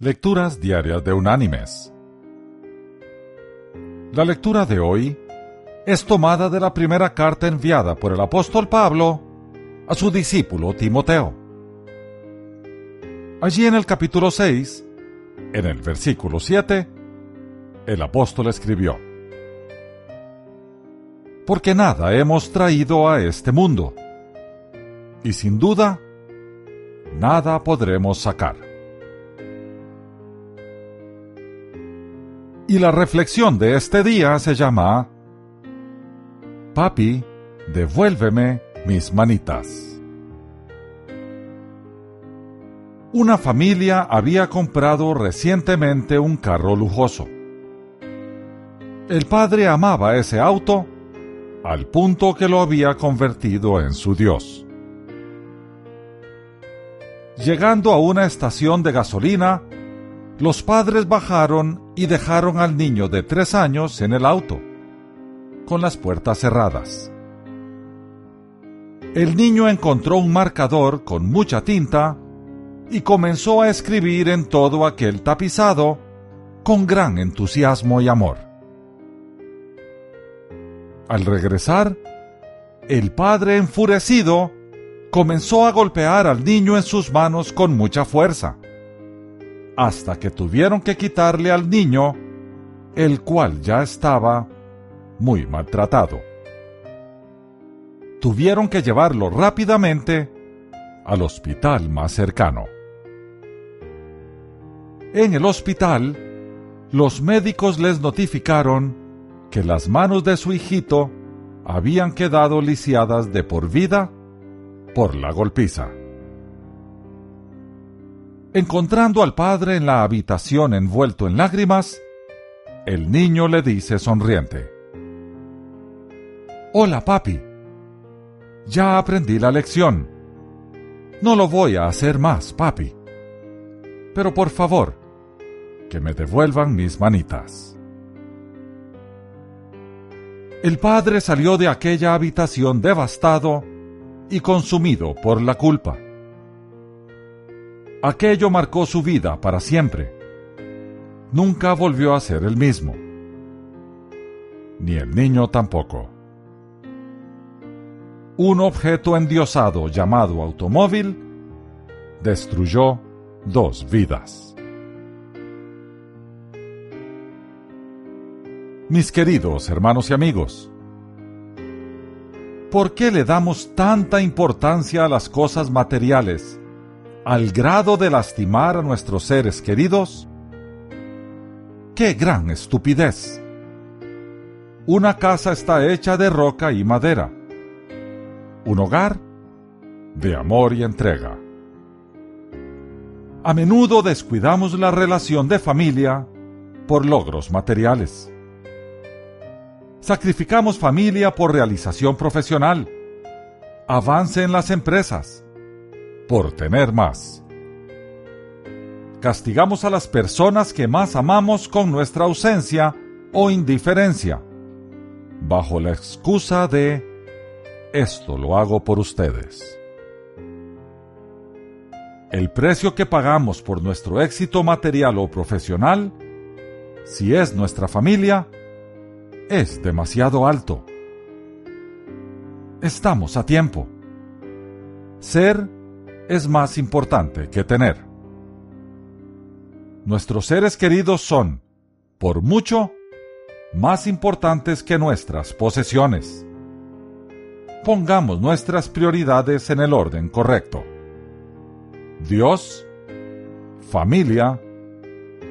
Lecturas Diarias de Unánimes. La lectura de hoy es tomada de la primera carta enviada por el apóstol Pablo a su discípulo Timoteo. Allí en el capítulo 6, en el versículo 7, el apóstol escribió, Porque nada hemos traído a este mundo, y sin duda, nada podremos sacar. Y la reflexión de este día se llama Papi, devuélveme mis manitas. Una familia había comprado recientemente un carro lujoso. El padre amaba ese auto al punto que lo había convertido en su Dios. Llegando a una estación de gasolina, los padres bajaron y dejaron al niño de tres años en el auto, con las puertas cerradas. El niño encontró un marcador con mucha tinta y comenzó a escribir en todo aquel tapizado con gran entusiasmo y amor. Al regresar, el padre enfurecido comenzó a golpear al niño en sus manos con mucha fuerza hasta que tuvieron que quitarle al niño, el cual ya estaba muy maltratado. Tuvieron que llevarlo rápidamente al hospital más cercano. En el hospital, los médicos les notificaron que las manos de su hijito habían quedado lisiadas de por vida por la golpiza. Encontrando al padre en la habitación envuelto en lágrimas, el niño le dice sonriente, Hola papi, ya aprendí la lección. No lo voy a hacer más, papi. Pero por favor, que me devuelvan mis manitas. El padre salió de aquella habitación devastado y consumido por la culpa. Aquello marcó su vida para siempre. Nunca volvió a ser el mismo. Ni el niño tampoco. Un objeto endiosado llamado automóvil destruyó dos vidas. Mis queridos hermanos y amigos, ¿por qué le damos tanta importancia a las cosas materiales al grado de lastimar a nuestros seres queridos? ¡Qué gran estupidez! Una casa está hecha de roca y madera. Un hogar de amor y entrega. A menudo descuidamos la relación de familia por logros materiales. Sacrificamos familia por realización profesional, avance en las empresas, por tener más. Castigamos a las personas que más amamos con nuestra ausencia o indiferencia, bajo la excusa de esto lo hago por ustedes. El precio que pagamos por nuestro éxito material o profesional, si es nuestra familia, es demasiado alto. Estamos a tiempo. Ser es más importante que tener. Nuestros seres queridos son, por mucho, más importantes que nuestras posesiones. Pongamos nuestras prioridades en el orden correcto. Dios, familia,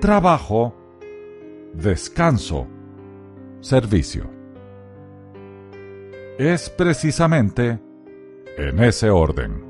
trabajo, descanso, servicio. Es precisamente en ese orden.